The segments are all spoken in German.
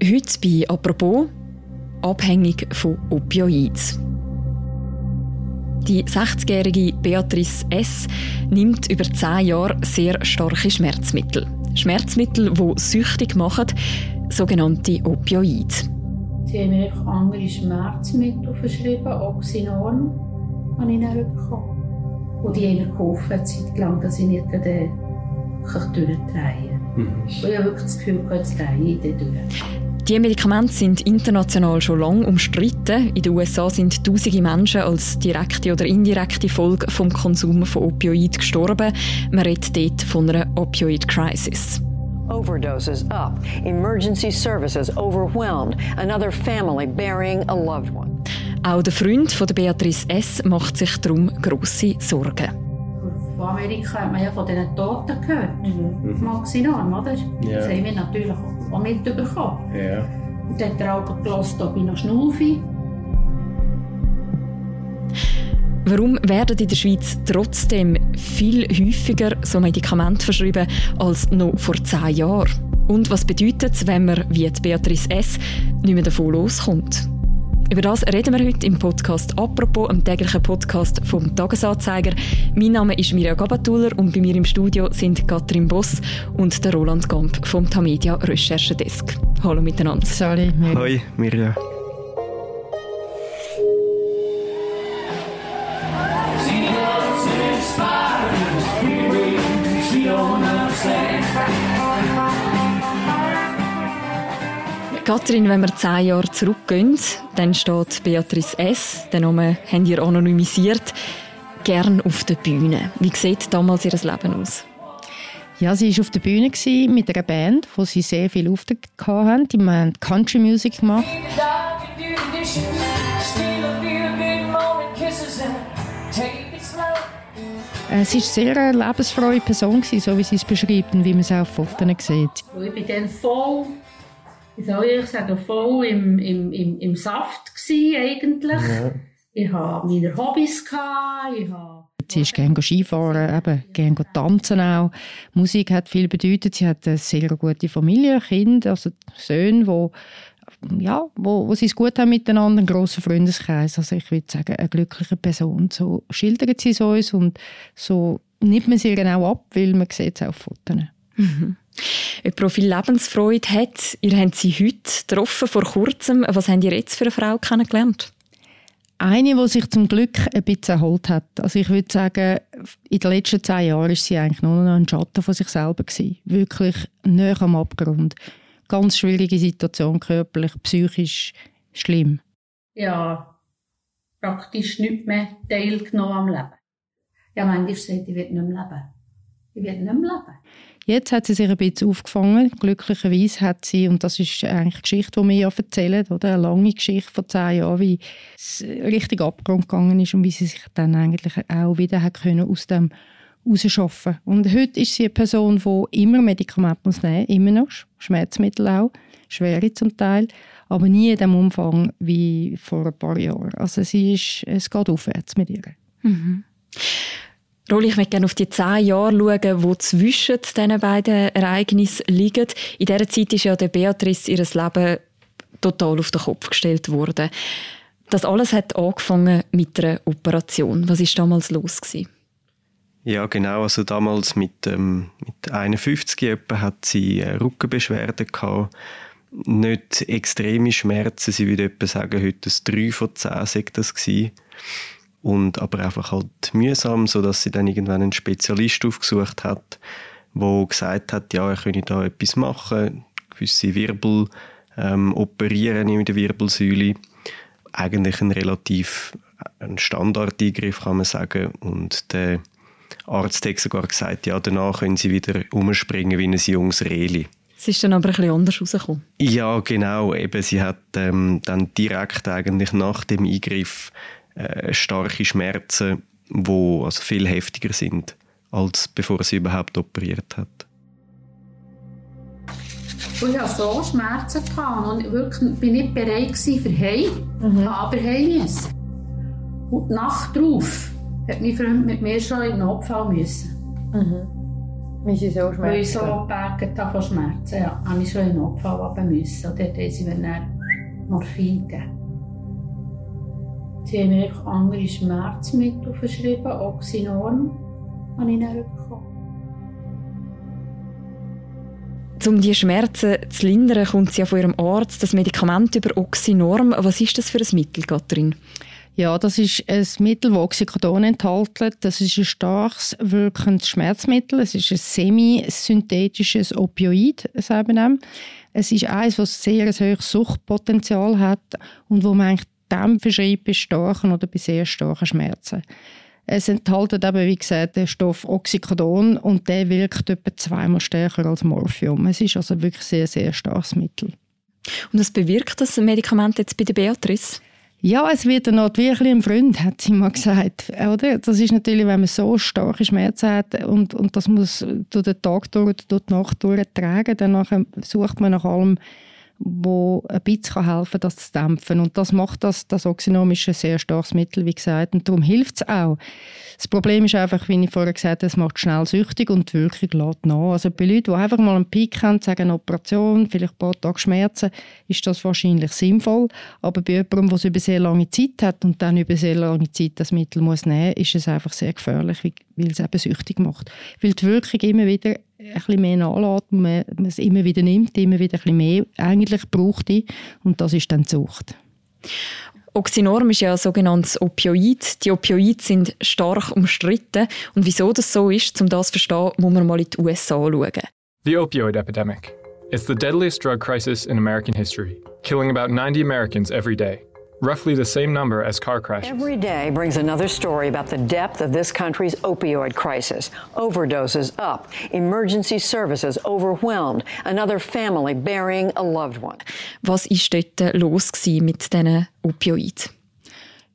Heute bei «Apropos» abhängig von Opioids. Die 60-jährige Beatrice S. nimmt über 10 Jahre sehr starke Schmerzmittel. Schmerzmittel, die süchtig machen, sogenannte Opioide. Sie haben mir einfach andere Schmerzmittel verschrieben, Oxynorm habe ich dann bekommen. Und die haben mir geholfen, eine Zeit lang, dass ich nicht durchdrehen kann. Mhm. ich habe wirklich das Gefühl, jetzt drehe ich durch. Die Medikamente sind international schon lange umstritten. In den USA sind tausende Menschen als direkte oder indirekte Folge vom Konsum von Opioiden gestorben. Man redet dort von einer Opioid-Crisis. Overdoses up. Emergency services overwhelmed. Another family burying a loved one. Auch der Freund von Beatrice S. macht sich darum grosse Sorgen. Von Amerika hat man ja von diesen Toten gehört. Mhm. Maxinorm, oder? Ja. Das haben wir natürlich auch auch mitbekommen. Ja. Und dann hat er auch gehört, ob ich noch schnaufe. Warum werden in der Schweiz trotzdem viel häufiger so Medikamente verschrieben als noch vor zehn Jahren? Und was bedeutet es, wenn man, wie Beatrice S., nicht mehr davon loskommt? Über das reden wir heute im Podcast «Apropos», am täglichen Podcast vom «Tagesanzeiger». Mein Name ist Mirja Gabatuller und bei mir im Studio sind Katrin Boss und der Roland Gamp vom Tamedia Recherchedesk. Hallo miteinander. Sorry, Mirja. Hoi, Mirja. Kathrin, wenn wir zehn Jahre zurückgehen, dann steht Beatrice S., den Namen haben ihr anonymisiert, gern auf der Bühne. Wie sieht damals ihr Leben aus? Ja, sie war auf der Bühne mit einer Band, wo sie sehr viel Auftritt hatten. Die haben Country Music gemacht. Äh, sie war sehr eine lebensfrohe Person, so wie sie es beschreibt und wie man es auch auf Fotos sieht. Ich bin dann voll wie soll ich sagen, voll im, im, im, im Saft gewesen, eigentlich. Ja. Ich hatte meine Hobbys, gehabt, ich habe Sie ist gerne Skifahren, eben, gerne tanzen auch. Musik hat viel bedeutet. Sie hat eine sehr gute Familie, Kinder, also Söhne, wo, ja, wo, wo sie es gut haben miteinander, einen grossen Freundeskreis. Also ich würde sagen, eine glückliche Person. So schildert sie es uns und so nimmt man sie auch ab, weil man sieht es auch auf Fotos. Mhm. Jemand, viel Lebensfreude hat. Ihr habt sie heute getroffen, vor kurzem. Was habt ihr jetzt für eine Frau kennengelernt? Eine, die sich zum Glück ein bisschen erholt hat. Also ich würde sagen, in den letzten zehn Jahren war sie eigentlich nur noch ein Schatten von sich selber. Gewesen. Wirklich näher am Abgrund. Ganz schwierige Situation, körperlich, psychisch schlimm. Ja, praktisch nicht mehr teilgenommen am Leben. Ja, manchmal sagt, ich will nicht mehr leben. Ich will nicht mehr leben. Jetzt hat sie sich ein bisschen aufgefangen. Glücklicherweise hat sie, und das ist eigentlich die Geschichte, die wir ja erzählen, oder? eine lange Geschichte von zehn Jahren, wie es richtig abgrund gegangen ist und wie sie sich dann eigentlich auch wieder hat können aus dem rausschaffen Und heute ist sie eine Person, die immer Medikamente muss nehmen muss, immer noch, Schmerzmittel auch, schwere zum Teil, aber nie in dem Umfang wie vor ein paar Jahren. Also sie ist, es geht aufwärts mit ihr. Mhm. Rolli, ich möchte gerne auf die zehn Jahre schauen, die zwischen diesen beiden Ereignissen liegen. In dieser Zeit ist ja der Beatrice ihr Leben total auf den Kopf gestellt worden. Das alles hat angefangen mit einer Operation. Was war damals los? Gewesen? Ja, genau. Also damals mit, ähm, mit 51 etwa hat sie Rückenbeschwerden gehabt. Nicht extreme Schmerzen. Sie würde etwa sagen, heute ein 3 von 10 sei das gewesen und aber einfach halt mühsam, so dass sie dann irgendwann einen Spezialist aufgesucht hat, wo gesagt hat, ja, er könne da etwas machen, gewisse Wirbel ähm, operieren in der Wirbelsäule. Eigentlich ein relativ äh, ein Standardeingriff, kann man sagen. Und der Arzt hat sogar gesagt, ja, danach können sie wieder umspringen wie ein junges Reli. Es ist dann aber ein bisschen anders rausgekommen. Ja, genau. Eben, sie hat ähm, dann direkt eigentlich nach dem Eingriff äh, starke Schmerzen, die also viel heftiger sind, als bevor sie überhaupt operiert hat. Und ich hatte so Schmerzen und wirklich bin nicht bereit für Heim, mhm. aber heim müssen. Und die Nacht drauf hat mein Freund mit mir schon in den Notfall müssen. Mhm. Wie sie so schmerzen? Weil ich so bergen von Schmerzen, ja, habe ich schon in den Notfall haben müssen. Und dort haben sie mir dann Morphin gegeben. Sie haben mir einfach andere Schmerzmittel verschrieben, Oxynorm habe ich dann bekommen. Um die Schmerzen zu lindern, kommt sie ja von ihrem Arzt das Medikament über Oxynorm. Was ist das für ein Mittel, Katrin? Ja, das ist ein Mittel, das Oxycodon enthält. Das ist ein starkes wirkendes Schmerzmittel. Es ist ein semisynthetisches Opioid, sagen wir Es ist eines, das sehr ein hohes Suchtpotenzial hat und wo man eigentlich dem verschreibt bei starken oder bei sehr starken Schmerzen. Es enthält eben, wie gesagt, den Stoff Oxycodon und der wirkt etwa zweimal stärker als Morphium. Es ist also wirklich sehr, sehr starkes Mittel. Und was bewirkt das Medikament jetzt bei der Beatrice? Ja, es wird dann wirklich ein Freund, hat sie mal gesagt. Oder? Das ist natürlich, wenn man so starke Schmerzen hat und, und das muss durch den Tag durch, durch die Nacht durchtragen, dann sucht man nach allem wo ein bisschen helfen kann, das zu dämpfen. Und das macht das, das Oxynom ist ein sehr starkes Mittel, wie gesagt, und darum hilft es auch. Das Problem ist einfach, wie ich vorher gesagt habe, es macht schnell süchtig und die Wirkung lässt nach. Also bei Leuten, die einfach mal einen Peak haben, sagen eine Operation, vielleicht ein paar Tage Schmerzen, ist das wahrscheinlich sinnvoll. Aber bei jemandem, der es über sehr lange Zeit hat und dann über sehr lange Zeit das Mittel muss nehmen ist es einfach sehr gefährlich, weil es eben süchtig macht. Weil die Wirkung immer wieder ein bisschen mehr nachlässt, man, man es immer wieder nimmt, immer wieder ein bisschen mehr eigentlich braucht und das ist dann die Sucht. Oxynorm ist ja ein sogenanntes Opioid. Die Opioide sind stark umstritten. Und wieso das so ist, um das zu verstehen, muss man mal in die USA schauen. The opioid epidemic. It's the deadliest drug crisis in American history, killing about 90 Americans every day roughly the same number as car crashes. Every day brings another story about the depth of this country's opioid crisis. Overdoses up, emergency services overwhelmed, another family burying a loved one. Was ist dort los mit diesen Opioiden?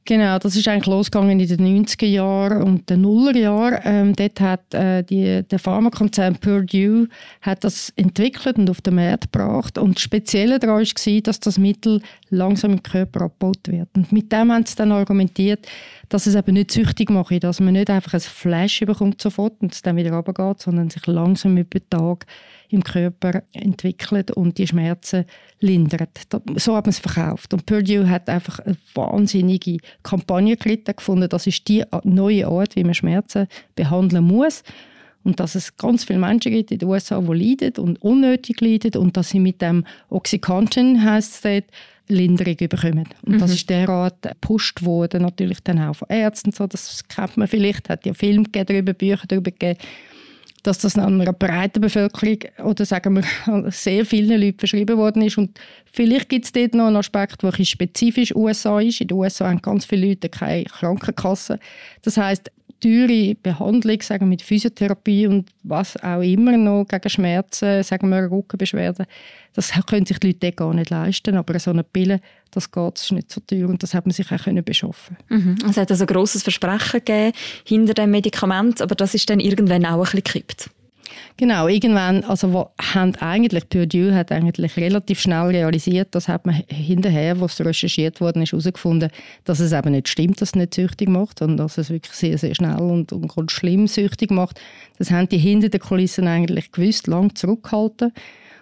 Genau, das ist eigentlich losgegangen in den 90er Jahren und den Nullerjahren. Ähm, dort hat äh, die, der Pharmakonzern Purdue hat das entwickelt und auf den Markt gebracht. Und das Spezielle daran war, dass das Mittel langsam im Körper abgebaut wird. Und mit dem haben sie dann argumentiert, dass es eben nicht süchtig macht, dass man nicht einfach ein Flash bekommt sofort und es dann wieder runtergeht, sondern sich langsam über den Tag im Körper entwickelt und die Schmerzen lindert. So hat man es verkauft. Und Purdue hat einfach eine wahnsinnige Kampagne geritten, gefunden, das ist die neue Art, wie man Schmerzen behandeln muss. Und dass es ganz viele Menschen gibt in den USA, die leiden und unnötig leiden und dass sie mit dem Oxycontin, heisst es dort, Linderung bekommen. Und mhm. das ist derart gepusht worden, natürlich dann auch von Ärzten. So, das kennt man vielleicht, hat ja Filme darüber, Bücher darüber gegeben dass das einer breiten Bevölkerung oder sagen wir sehr vielen Leuten verschrieben worden ist. Und vielleicht gibt es dort noch einen Aspekt, der spezifisch USA ist. In den USA haben ganz viele Leute keine Krankenkasse. Das heißt, teure Behandlung, sagen mit Physiotherapie und was auch immer noch gegen Schmerzen, sagen wir Rückenbeschwerden, das können sich die Leute gar nicht leisten. Aber so eine Pille, das geht, ist nicht so teuer und das hat man sich auch können beschaffen. Mhm. Es hat also ein grosses Versprechen gegeben hinter dem Medikament, aber das ist dann irgendwann auch ein bisschen gekippt. Genau, irgendwann, also wo haben eigentlich, Purdue hat eigentlich relativ schnell realisiert, das hat man hinterher, was recherchiert worden ist, herausgefunden, dass es eben nicht stimmt, dass es nicht süchtig macht, sondern dass es wirklich sehr, sehr schnell und, und ganz schlimm süchtig macht. Das haben die hinter den Kulissen eigentlich gewusst, lang zurückgehalten.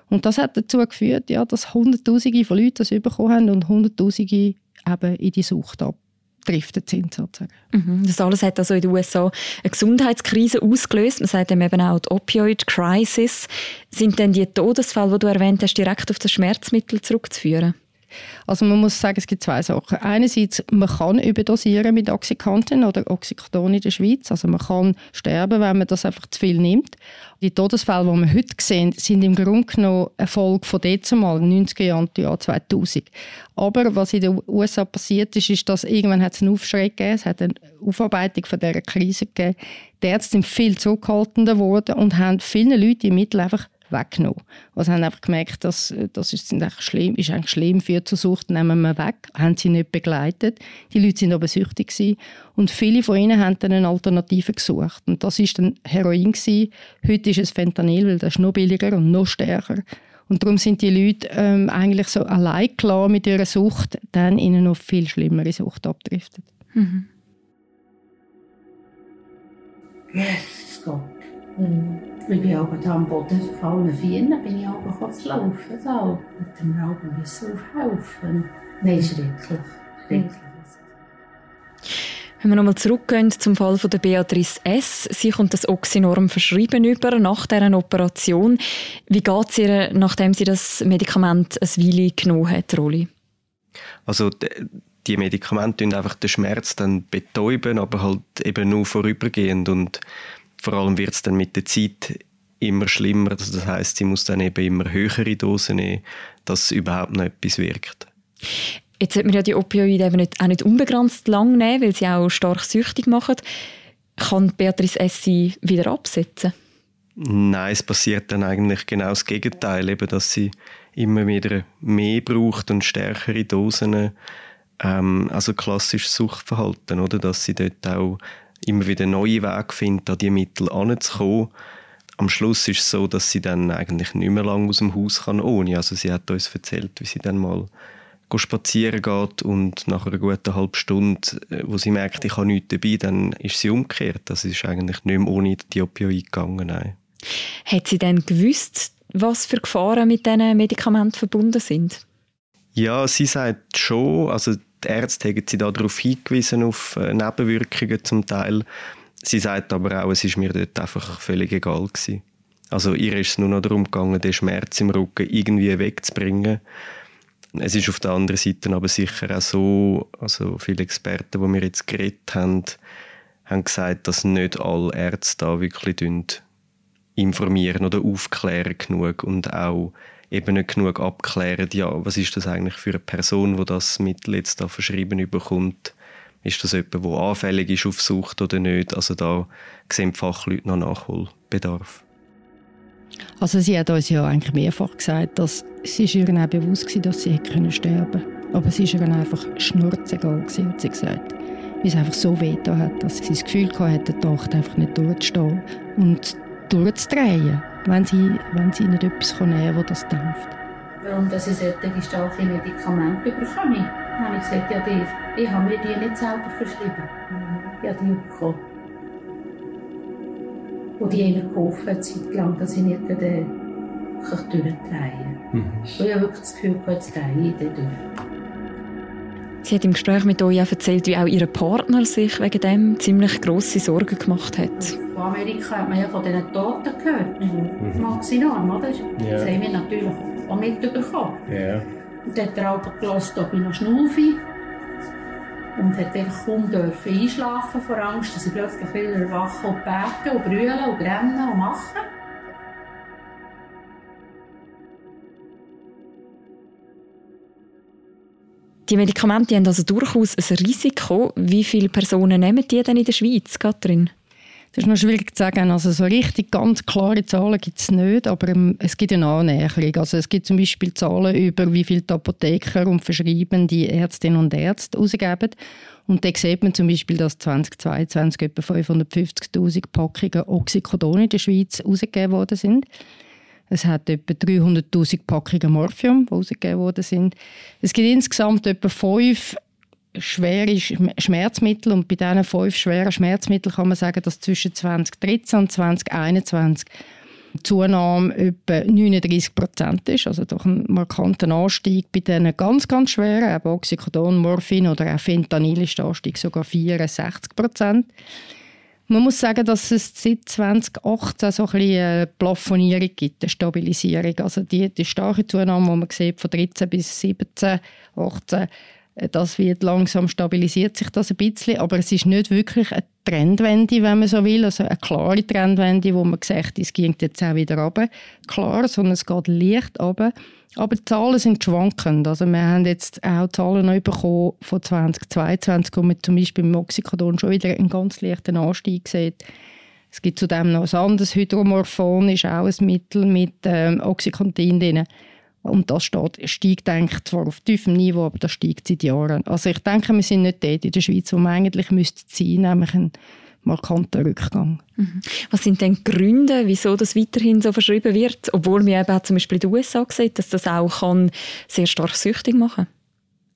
Und das hat dazu geführt, ja, dass Hunderttausende von Leuten das bekommen haben und Hunderttausende eben in die Sucht ab driftet sind sozusagen. Mhm. Das alles hat also in den USA eine Gesundheitskrise ausgelöst. Man sagt dem eben auch die Opioid Crisis. Sind denn die Todesfälle, die du erwähnt hast, direkt auf das Schmerzmittel zurückzuführen? Also man muss sagen, es gibt zwei Sachen. Einerseits, man kann überdosieren mit Oxycontin oder Oxycodon in der Schweiz. Also man kann sterben, wenn man das einfach zu viel nimmt. Die Todesfälle, die wir heute sehen, sind im Grunde genommen eine Folge von dezumal, 90er Jahren, Jahr 2000. Aber was in den USA passiert ist, ist, dass irgendwann hat es einen Aufschrei gegeben, es hat eine Aufarbeitung von dieser Krise gegeben. Die Ärzte sind viel zurückhaltender geworden und haben vielen Leuten die Mittel einfach weggenommen. Also haben einfach gemerkt, dass das ist, eigentlich schlimm, ist eigentlich schlimm für zur Sucht, nehmen wir weg. Haben sie nicht begleitet. Die Leute sind aber süchtig gewesen. und viele von ihnen haben dann eine Alternative gesucht. Und das ist dann Heroin gewesen. Heute ist es Fentanyl, weil das ist noch billiger und noch stärker. Und darum sind die Leute ähm, eigentlich so allein klar mit ihrer Sucht, dann in eine noch viel schlimmere Sucht abdriftet. Mhm. Yes, es geht. Ich bin auch da am Boden gefallen, Vieren bin ich auch zu laufen. So. Mit dem Rauben müssen aufhelfen. Nein, schrecklich. schrecklich. Wenn wir nochmal zurückgehen zum Fall von der Beatrice S. Sie kommt das Oxynorm verschrieben über nach dieser Operation. Wie geht es ihr, nachdem sie das Medikament ein Weile genommen hat, Roli? Also die Medikamente tun einfach den Schmerz dann betäuben, aber halt eben nur vorübergehend und vor allem wird es dann mit der Zeit immer schlimmer. Also das heißt, sie muss dann eben immer höhere Dosen nehmen, dass überhaupt noch etwas wirkt. Jetzt sollte man ja die Opioide eben nicht, auch nicht unbegrenzt lang nehmen, weil sie auch stark süchtig machen. Kann Beatrice S. sie wieder absetzen? Nein, es passiert dann eigentlich genau das Gegenteil, eben, dass sie immer wieder mehr braucht und stärkere Dosen. Ähm, also klassisches Suchtverhalten, oder? Dass sie dort auch immer wieder neue Wege findet, an diese Mittel anzukommen. Am Schluss ist es so, dass sie dann eigentlich nicht mehr lange aus dem Haus kann ohne. Also sie hat uns erzählt, wie sie dann mal spazieren geht und nach einer guten halben Stunde, äh, wo sie merkt, ich habe nichts dabei, dann ist sie umgekehrt. Das ist eigentlich nicht mehr ohne die Opioide gegangen. Nein. Hat sie denn gewusst, was für Gefahren mit diesen Medikamenten verbunden sind? Ja, sie sagt schon. Also die Ärzte haben sie darauf hingewiesen, auf äh, Nebenwirkungen zum Teil. Sie sagt aber auch, es ist mir dort einfach völlig egal gewesen. Also ihr ist es nur noch darum gegangen, den Schmerz im Rücken irgendwie wegzubringen. Es ist auf der anderen Seite aber sicher auch so, also viele Experten, die wir jetzt geredet haben, haben gesagt, dass nicht alle Ärzte da wirklich informieren oder aufklären genug und auch eben nicht genug abklären, ja, was ist das eigentlich für eine Person, die das Mittel jetzt da verschrieben bekommt? Ist das jemand, der anfällig ist auf Sucht oder nicht? Also da sehen die Fachleute noch Nachholbedarf. Also sie hat uns ja eigentlich mehrfach gesagt, dass sie ist ihr auch bewusst war, dass sie hätte können Aber es ist ihr einfach schnurzegal, hat sie gesagt. Weil es einfach so weh hat, dass sie das Gefühl hatte, den Tag einfach nicht durchzustehen und durchzudrehen, wenn sie, wenn sie nicht etwas nehmen kann, das dämpft. Warum dass ich solche starke Medikamente bekomme? Habe ich gesagt, ja, die, ich habe mir die nicht selber verschrieben. Ich habe die bekommen. Und die haben mir geholfen, eine Zeit lang, dass ich nicht durchdrehen kann. Mhm. Und ich habe wirklich das Gefühl, jetzt drehe ich durch. Sie hat im Gespräch mit euch auch erzählt, wie auch ihr Partner sich wegen dem ziemlich grosse Sorgen gemacht hat. Von Amerika hat man ja von diesen Toten gehört. Mhm. Maxinorm, oder? Ja. Das haben wir natürlich auch mitbekommen. Ja. Und dann hat er auch gehört, ob ich noch schnaufe und hat einfach kaum dürfen einschlafen vor Angst, dass ich plötzlich wieder erwache und beten und brüllen und rennen und machen. Die Medikamente haben also durchaus ein Risiko. Wie viele Personen nehmen die denn in der Schweiz, Katrin? Das ist noch schwierig zu sagen. Also so richtig ganz klare Zahlen gibt es nicht, aber ähm, es gibt eine Annäherung. Also es gibt zum Beispiel Zahlen über, wie viele Apotheker und Verschreibende Ärztinnen und Ärzte ausgeben. Und da sieht man zum Beispiel, dass 2022 etwa 550'000 Packungen Oxycodon in der Schweiz ausgegeben worden sind. Es hat etwa 300'000 Packungen Morphium, die ausgegeben worden sind. Es gibt insgesamt etwa fünf schwere Schmerzmittel und bei diesen fünf schweren Schmerzmitteln kann man sagen, dass zwischen 2013 und 2021 die Zunahme etwa 39 Prozent ist, also doch ein markanter Anstieg bei diesen ganz, ganz schweren, eben Oxycodon, Morphin oder auch Fentanyl ist der Anstieg sogar 64 Prozent. Man muss sagen, dass es seit 2018 so ein eine Plafonierung gibt, eine Stabilisierung. Also die, die starke Zunahme, die man sieht, von 13 bis 17, 18, äh, das wird langsam stabilisiert sich das ein bisschen, aber es ist nicht wirklich eine Trendwende, wenn man so will, also eine klare Trendwende, wo man sagt, es ging jetzt auch wieder runter, klar, sondern es geht leicht runter. Aber die Zahlen sind schwankend. Also wir haben jetzt auch Zahlen neu bekommen von 2022, wo man zum Beispiel im Oxycodon schon wieder einen ganz leichten Anstieg sieht. Es gibt zudem noch ein anderes Hydromorphon, ist auch ein Mittel mit ähm, Oxycontin drin. Und das steht, steigt eigentlich zwar auf tiefem Niveau, aber das steigt seit Jahren. Also ich denke, wir sind nicht dort in der Schweiz, wo man eigentlich müsste sein, nämlich ein markanter Rückgang. Mhm. Was sind denn die Gründe, wieso das weiterhin so verschrieben wird, obwohl wir eben auch zum Beispiel in den USA sehen, dass das auch kann sehr stark süchtig machen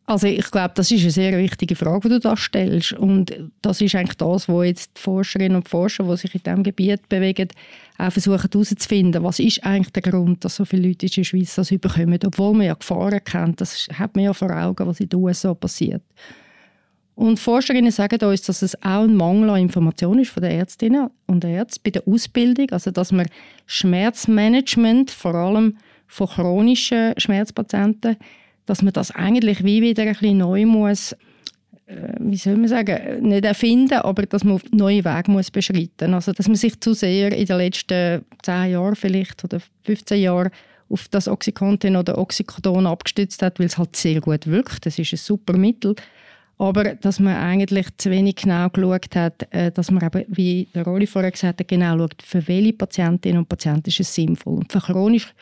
Also ich glaube, das ist eine sehr wichtige Frage, die du da stellst. Und das ist eigentlich das, wo jetzt die Forscherinnen und Forscher, die sich in diesem Gebiet bewegen, auch versuchen herauszufinden, was ist eigentlich der Grund, dass so viele Leute in der Schweiz das überkommen, obwohl man ja Gefahren kennt. Das hat man ja vor Augen, was in den USA passiert. Und Forscherinnen sagen uns, dass es auch ein Mangel an Informationen ist von den Ärztinnen und Ärzten bei der Ausbildung, also dass man Schmerzmanagement, vor allem von chronischen Schmerzpatienten, dass man das eigentlich wie wieder ein bisschen neu muss, äh, wie soll man sagen, nicht erfinden, aber dass man auf neue Wege muss beschreiten. Also dass man sich zu sehr in den letzten zehn Jahren vielleicht oder 15 Jahren auf das Oxycontin oder Oxycodon abgestützt hat, weil es halt sehr gut wirkt. Das ist ein super Mittel. Aber dass man eigentlich zu wenig genau geschaut hat, äh, dass man eben, wie der Rolli vorher gesagt hat, genau schaut, für welche Patientinnen und Patienten ist es sinnvoll. Und für chronisch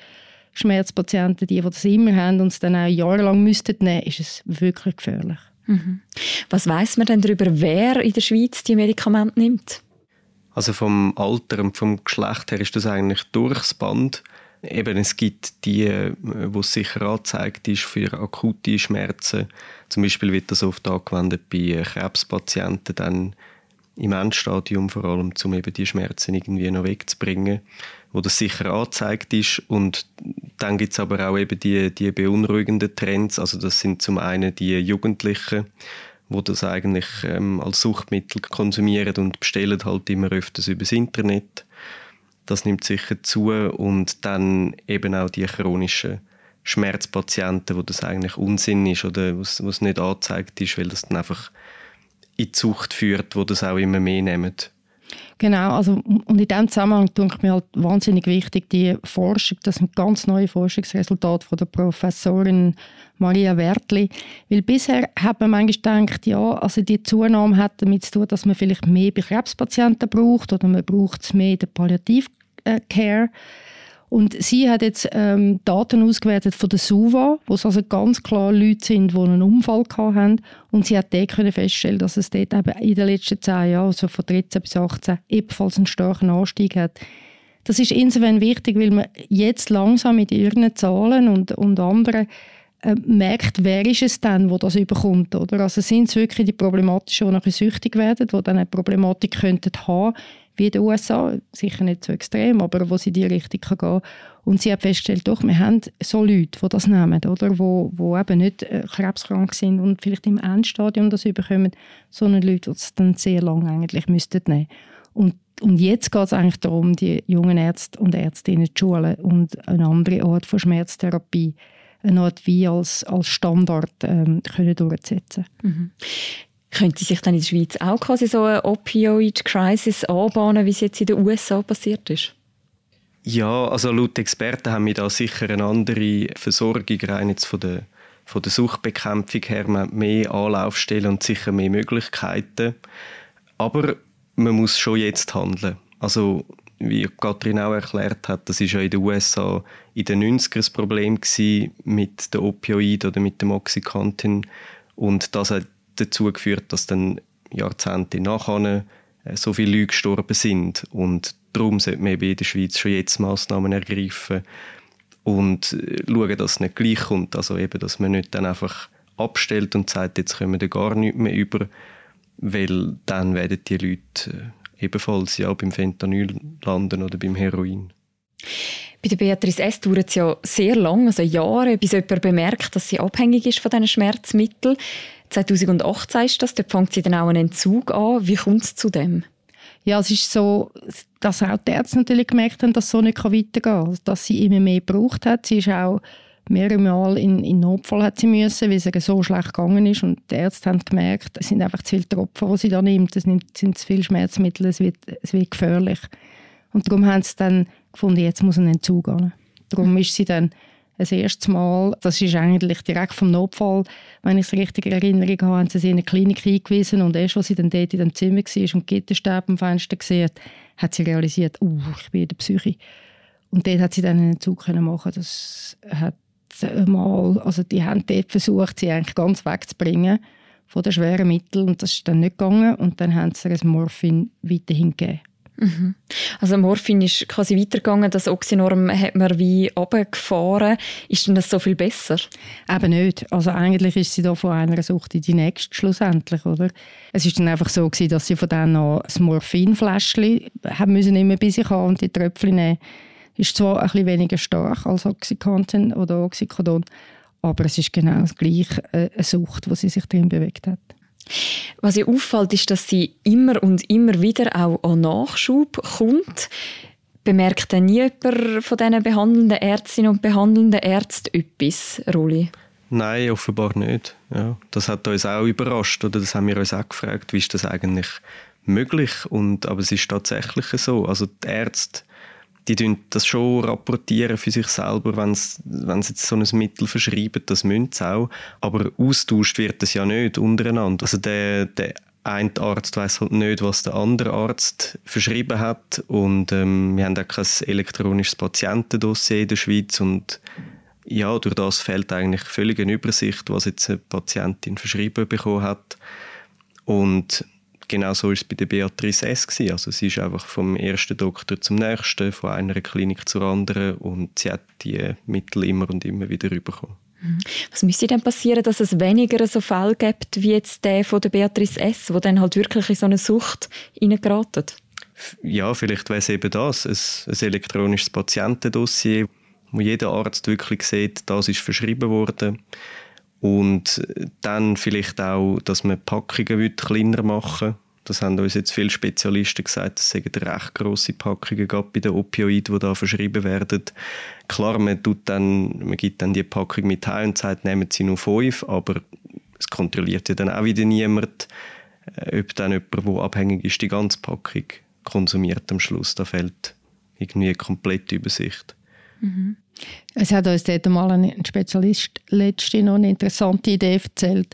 Schmerzpatienten, die, die das immer haben und es dann auch jahrelang müssten nehmen, ist es wirklich gefährlich. Mhm. Was weiß man denn darüber, wer in der Schweiz die Medikamente nimmt? Also vom Alter und vom Geschlecht her ist das eigentlich durchs Band. Eben, es gibt die, wo es sicher angezeigt ist für akute Schmerzen. Zum Beispiel wird das oft angewendet bei Krebspatienten, dann im Endstadium vor allem, um eben die Schmerzen irgendwie noch wegzubringen wo das sicher angezeigt ist. Und dann gibt es aber auch eben die, die beunruhigenden Trends. Also das sind zum einen die Jugendlichen, wo das eigentlich ähm, als Suchtmittel konsumieren und bestellen halt immer öfters übers Internet. Das nimmt sicher zu. Und dann eben auch die chronischen Schmerzpatienten, wo das eigentlich Unsinn ist oder was nicht angezeigt ist, weil das dann einfach in die Zucht führt, wo das auch immer mehr nehmen. Genau, also, und in diesem Zusammenhang denke ich mir halt wahnsinnig wichtig, die Forschung, das sind ganz neue Forschungsresultate von der Professorin Maria Wertli, weil bisher hat man manchmal gedacht, ja, also die Zunahme hat damit zu tun, dass man vielleicht mehr bei Krebspatienten braucht oder man braucht es mehr in der Palliativcare. Und sie hat jetzt ähm, Daten ausgewertet von der SUVA, wo es also ganz klar Leute sind, die einen Unfall hatten. Und sie hat dort können feststellen, dass es dort eben in den letzten zehn Jahren, also von 13 bis 18, ebenfalls einen starken Anstieg hat. Das ist insofern wichtig, weil man jetzt langsam mit ihren Zahlen und, und anderen äh, merkt, wer ist es denn, wo das überkommt, oder? Also sind es wirklich die Problematischen, die nachher süchtig werden, die dann eine Problematik könnten haben, wie in den USA, sicher nicht so extrem, aber wo sie in die Richtung gehen kann. Und sie hat festgestellt, doch, wir haben so Leute, die das nehmen, oder? Wo, wo eben nicht äh, krebskrank sind und vielleicht im Endstadium das überkommen, sondern Leute, die es dann sehr lange eigentlich müssten nehmen. Und, und jetzt geht es eigentlich darum, die jungen Ärzte und Ärztinnen zu schulen und eine andere Art von Schmerztherapie eine Art wie als, als Standard ähm, können durchzusetzen. Mhm. Könnte sich dann in der Schweiz auch quasi so eine Opioid-Crisis anbahnen, wie es jetzt in den USA passiert ist? Ja, also laut Experten haben wir da sicher eine andere Versorgung, rein jetzt von der, von der Suchtbekämpfung her, man hat mehr Anlaufstellen und sicher mehr Möglichkeiten. Aber man muss schon jetzt handeln. Also wie Katrin auch erklärt hat, das ist ja in den USA in den 90ern das Problem mit der Opioid oder mit dem Oxycontin und das hat dazu geführt, dass dann Jahrzehnte nachher äh, so viele Leute gestorben sind. Und darum sollte man in der Schweiz schon jetzt Massnahmen ergreifen und äh, schauen, dass es nicht gleich kommt. Also eben, dass man nicht dann einfach abstellt und sagt, jetzt kommen wir gar nichts mehr über, weil dann werden die Leute äh, ebenfalls ja beim Fentanyl landen oder beim Heroin. Bei der Beatrice S. dauert es ja sehr lang, also Jahre, bis jemand bemerkt, dass sie abhängig ist von diesen Schmerzmitteln. 2018 ist das, dort fängt sie dann auch einen Entzug an. Wie kommt es zu dem? Ja, es ist so, dass auch die Ärzte natürlich gemerkt haben, dass es so nicht weitergehen kann. Dass sie immer mehr gebraucht hat. Sie ist auch mehrere Mal in, in Notfall hat sie müssen, weil es so schlecht gegangen ist. Und die Ärzte haben gemerkt, es sind einfach zu viele Tropfen, die sie da nimmt. Es sind zu viele Schmerzmittel, es wird, es wird gefährlich. Und darum haben sie dann gefunden, jetzt muss ein Entzug gehen. Darum ist sie dann das erste Mal, das ist eigentlich direkt vom Notfall, wenn ich es richtig in Erinnerung habe, haben sie sie in eine Klinik eingewiesen und erst, als sie dann dort in dem Zimmer war und Gitterstäbe am Fenster gesehen hat, hat sie realisiert, uh, ich bin in der Psyche. Und dort hat sie dann einen Zug machen Das hat mal, also die haben dort versucht, sie eigentlich ganz wegzubringen von den schweren Mitteln und das ist dann nicht gegangen und dann haben sie ein Morphin weiterhin gegeben. Mhm. Also Morphin ist quasi weitergegangen, das Oxynorm hat man wie runtergefahren. Ist denn das so viel besser? Eben nicht. Also eigentlich ist sie da von einer Sucht in die nächste schlussendlich, oder? Es ist dann einfach so gewesen, dass sie von dann noch das Morphinfläschchen haben müssen immer bei sich haben und die Tröpfchen nehmen. Ist zwar ein bisschen weniger stark als Oxycontin oder Oxycodon, aber es ist genau das gleiche äh, eine Sucht, wo sie sich drin bewegt hat. Was ihr auffällt, ist, dass sie immer und immer wieder auch an Nachschub kommt. Bemerkt denn nie jemand von diesen behandelnden Ärztinnen und behandelnden Ärzten etwas, Roli? Nein, offenbar nicht. Ja, das hat uns auch überrascht, oder das haben wir uns auch gefragt, wie ist das eigentlich möglich? Und, aber es ist tatsächlich so. Also die Ärzte die tun das schon rapportieren für sich selber, wenn sie jetzt so ein Mittel verschreiben, das müssen sie auch. Aber austauscht wird das ja nicht untereinander. Also der, der ein Arzt weiß halt nicht, was der andere Arzt verschrieben hat und ähm, wir haben auch kein elektronisches Patientendossier in der Schweiz und ja, durch das fehlt eigentlich völlig eine Übersicht, was jetzt eine Patientin verschrieben bekommen hat und genau so war es bei der Beatrice S. Gewesen. Also sie ist einfach vom ersten Doktor zum nächsten, von einer Klinik zur anderen und sie hat die Mittel immer und immer wieder bekommen. Mhm. Was müsste denn passieren, dass es weniger so Fälle gibt wie jetzt der von der Beatrice S., wo dann halt wirklich in so eine Sucht hineingeraten? Ja, vielleicht wäre es eben das, ein, ein elektronisches Patientendossier, wo jeder Arzt wirklich sieht, das ist verschrieben worden und dann vielleicht auch, dass man Packungen kleiner machen will. Das haben uns jetzt viele Spezialisten gesagt, das sind recht grosse Packungen, gerade bei den Opioiden, die da verschrieben werden. Klar, man, tut dann, man gibt dann die Packung mit heim und sagt, nehmen Sie nur fünf, aber es kontrolliert ja dann auch wieder niemand, äh, ob dann jemand, der abhängig ist, die ganze Packung konsumiert am Schluss. Da fehlt irgendwie eine komplette Übersicht. Mhm. Es hat uns dort mal ein Spezialist letzte noch eine interessante Idee erzählt,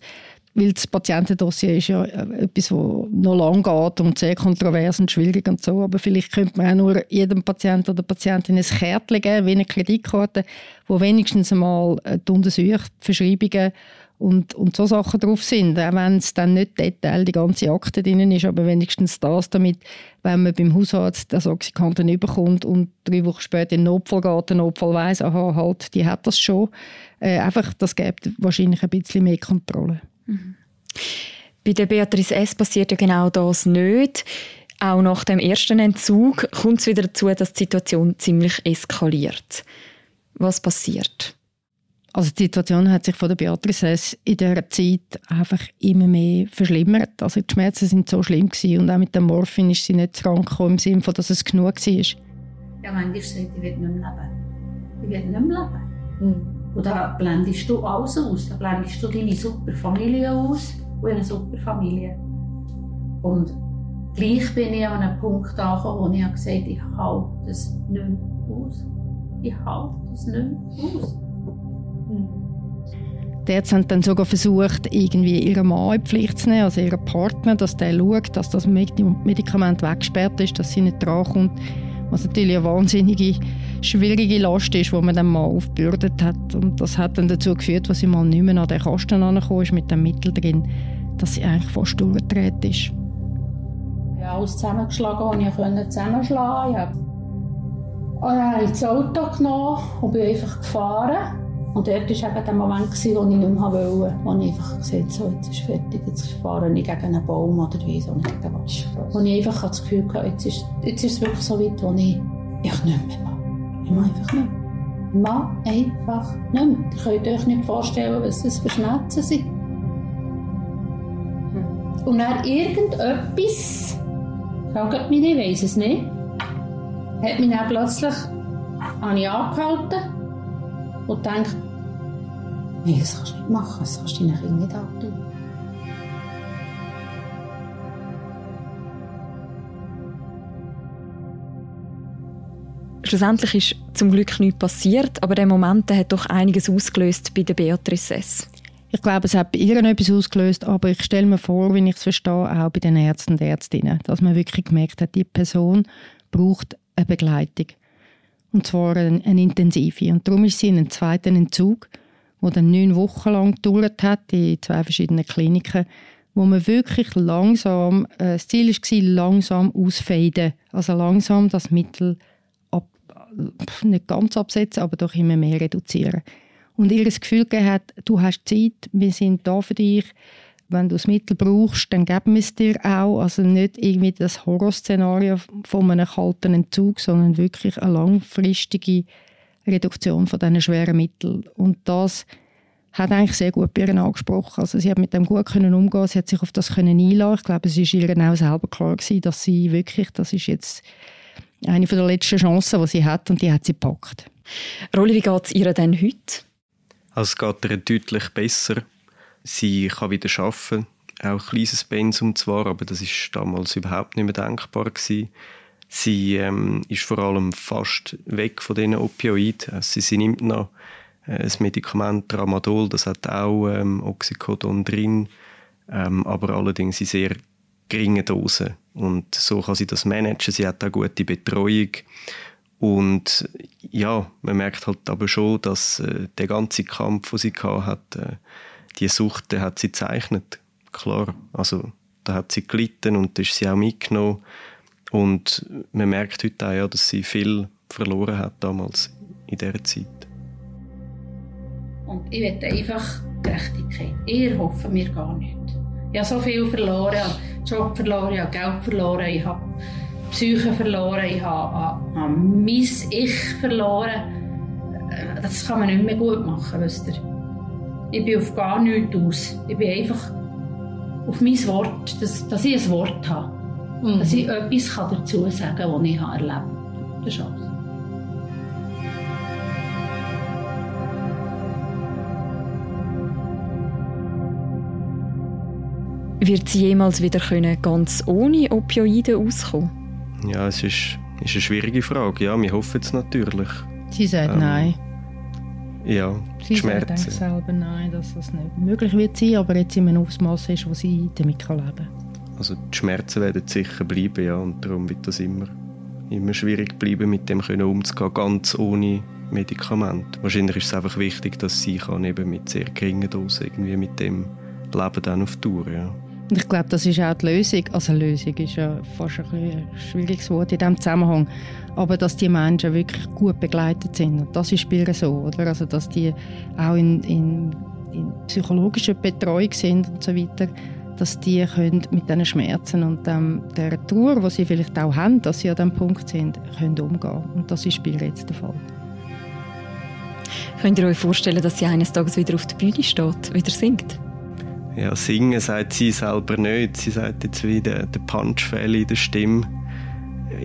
weil das Patientendossier ist ja äh, etwas, das noch lang geht und sehr kontrovers und schwierig und so, aber vielleicht könnte man auch nur jedem Patienten oder Patientin ein Kärtchen geben, wie eine Kreditkarte, wo wenigstens einmal die Untersuchungen, Verschreibungen und, und so Sachen drauf sind, auch wenn es dann nicht Detail die ganze Akte drin ist, aber wenigstens das, damit, wenn man beim Hausarzt das Oxycontin überkommt und drei Wochen später in den Notfall geht, der Notfall weiss, aha, halt, die hat das schon. Äh, einfach, das gibt wahrscheinlich ein bisschen mehr Kontrolle. Mhm. Bei der Beatrice S. passiert ja genau das nicht. Auch nach dem ersten Entzug kommt es wieder dazu, dass die Situation ziemlich eskaliert. Was passiert? Also die Situation hat sich von der Beatrice in dieser Zeit einfach immer mehr verschlimmert. Also die Schmerzen sind so schlimm gewesen und auch mit dem Morphin ist sie nicht zurückgekommen, im Sinne von, dass es genug war. Ja, manchmal sagt ich will nicht mehr leben. Ich will nicht mehr leben. Mhm. Und da blendest du alles aus. Da blendest du deine super Familie aus und eine super Familie. Und gleich bin ich an einem Punkt angekommen, wo ich gesagt habe, ich halte das nicht mehr aus. Ich halte das nicht mehr aus. Die Ärzte haben dann sogar versucht, irgendwie ihren Mann in Pflicht zu nehmen, also ihren Partner, dass der schaut, dass das Medikament weggesperrt ist, dass sie nicht drankommt. Was natürlich eine wahnsinnige, schwierige Last ist, die man dann mal aufgebürdet hat. Und das hat dann dazu geführt, dass sie mal nicht mehr an den Kasten angekommen ist mit dem Mittel drin, dass sie eigentlich fast durchgedreht ist. Ich habe alles zusammengeschlagen, was ich zusammenschlagen konnte. Ich habe das Auto genommen und bin einfach gefahren. Und dort war eben der Moment, wo ich nicht mehr wollte, wo ich einfach gesagt habe, so, jetzt ist fertig, jetzt fahre ich gegen einen Baum oder wie, so nicht gegen was. Wo ich einfach das Gefühl hatte, jetzt ist, jetzt ist es wirklich so weit, wo ich, ich nicht mehr mache. Ich mache einfach nicht mehr. Ich mache einfach nicht mehr. Ihr könnt euch nicht vorstellen, was das für Schmerzen sind. Und dann irgendetwas, fragt mich nicht, ich weiß es nicht, hat mich dann plötzlich an angehalten und denkt, nee, das kannst du nicht machen, das kannst du deinen Kindern nicht antun. Schlussendlich ist zum Glück nichts passiert, aber der Moment hat doch einiges ausgelöst bei der Beatrice S. Ich glaube, es hat bei ihr etwas ausgelöst, aber ich stelle mir vor, wenn ich es verstehe, auch bei den Ärzten und Ärztinnen, dass man wirklich gemerkt hat, die Person braucht eine Begleitung. Und zwar eine, eine intensive. Und darum ist sie in einen zweiten Entzug, der dann neun Wochen lang gedauert hat, in zwei verschiedenen Kliniken, wo man wirklich langsam, äh, das Ziel war, langsam ausfaden, also langsam das Mittel ab, nicht ganz absetzen, aber doch immer mehr reduzieren. Und ihr das Gefühl hat, du hast Zeit, wir sind da für dich, wenn du das Mittel brauchst, dann geben wir es dir auch. Also nicht irgendwie das Horrorszenario von einem kalten Entzug, sondern wirklich eine langfristige Reduktion von diesen schweren Mitteln. Und das hat eigentlich sehr gut bei ihr angesprochen. Also sie hat mit dem gut können umgehen, sie hat sich auf das können einlassen. Ich glaube, es ist ihr auch selber klar gewesen, dass sie wirklich, das ist jetzt eine der letzten Chancen, die sie hat und die hat sie gepackt. Rolli, wie geht es ihr denn heute? Also es geht ihr deutlich besser. Sie kann wieder arbeiten, auch ein kleines Pensum zwar, aber das ist damals überhaupt nicht mehr denkbar gewesen. Sie ähm, ist vor allem fast weg von diesen Opioiden. Also sie, nimmt noch äh, das Medikament Tramadol, das hat auch ähm, Oxycodon drin, ähm, aber allerdings in sehr geringen Dosen. Und so kann sie das managen. Sie hat auch gute Betreuung. Und ja, man merkt halt aber schon, dass äh, der ganze Kampf, den sie hat, äh, die Sucht, hat sie gezeichnet. Klar, also da hat sie gelitten und ist sie auch mitgenommen. Und man merkt heute auch, ja, dass sie viel verloren hat damals in dieser Zeit. Und ich will einfach Gerechtigkeit. Ihr hoffen mir gar nicht. Ich habe so viel verloren, ich habe Job verloren, ich habe Geld verloren, ich habe Psyche verloren, ich habe, habe mein Ich verloren. Äh, das kann man nicht mehr gut machen, wisst ihr. Ich bin auf gar nichts aus. Ich bin einfach auf mein Wort, dass, dass ich ein Wort habe. Mhm. Dass ich etwas dazu sagen kann, was ich erlebt habe. Das ist alles. Wird sie jemals wieder können, ganz ohne Opioide auskommen? Ja, es ist, ist eine schwierige Frage. Ja, wir hoffen es natürlich. Sie sagt ähm, nein. Ja, Sie Schmerzen. sagt selber nein, dass das nicht möglich wird sein, aber jetzt in einem Ausmaß ist, wo sie damit leben kann. Also die Schmerzen werden sicher bleiben, ja, und darum wird das immer, immer schwierig bleiben, mit dem können umzugehen, ganz ohne Medikament. Wahrscheinlich ist es einfach wichtig, dass sie kann eben mit sehr geringen Dosen irgendwie mit dem Leben dann auf Tour, ja. Und ich glaube, das ist auch die Lösung. Also Lösung ist ja fast ein, ein schwieriges Wort in diesem Zusammenhang. Aber dass die Menschen wirklich gut begleitet sind. Und das ist bei so, oder? Also dass die auch in, in, in psychologischer Betreuung sind und so weiter dass die können mit diesen Schmerzen und ähm, der Trauer, die sie vielleicht auch haben, dass sie an diesem Punkt sind, können umgehen. Und das ist bei ihr jetzt der Fall. Könnt ihr euch vorstellen, dass sie eines Tages wieder auf der Bühne steht, wieder singt? Ja, singen sagt sie selber nicht. Sie sagt jetzt wieder der Punch in der Stimme.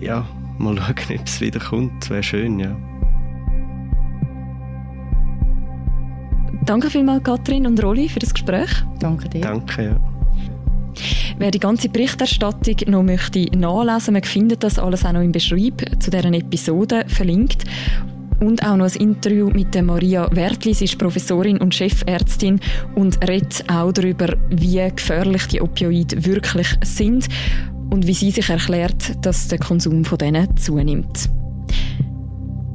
Ja, mal schauen, ob es wieder kommt. Das wäre schön, ja. Danke vielmals, Katrin und Rolli, für das Gespräch. Danke dir. Danke, ja. Wer die ganze Berichterstattung noch möchte nachlesen, man findet das alles auch noch im Beschreib zu deren Episode verlinkt. Und auch noch ein Interview mit der Maria Wertli. Sie ist Professorin und Chefärztin und redet auch darüber, wie gefährlich die Opioide wirklich sind und wie sie sich erklärt, dass der Konsum von denen zunimmt.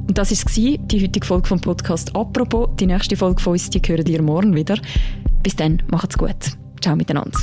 Und das war die heutige Folge vom Podcast «Apropos». Die nächste Folge von uns, die hören ihr morgen wieder. Bis dann, macht's gut. Ciao miteinander.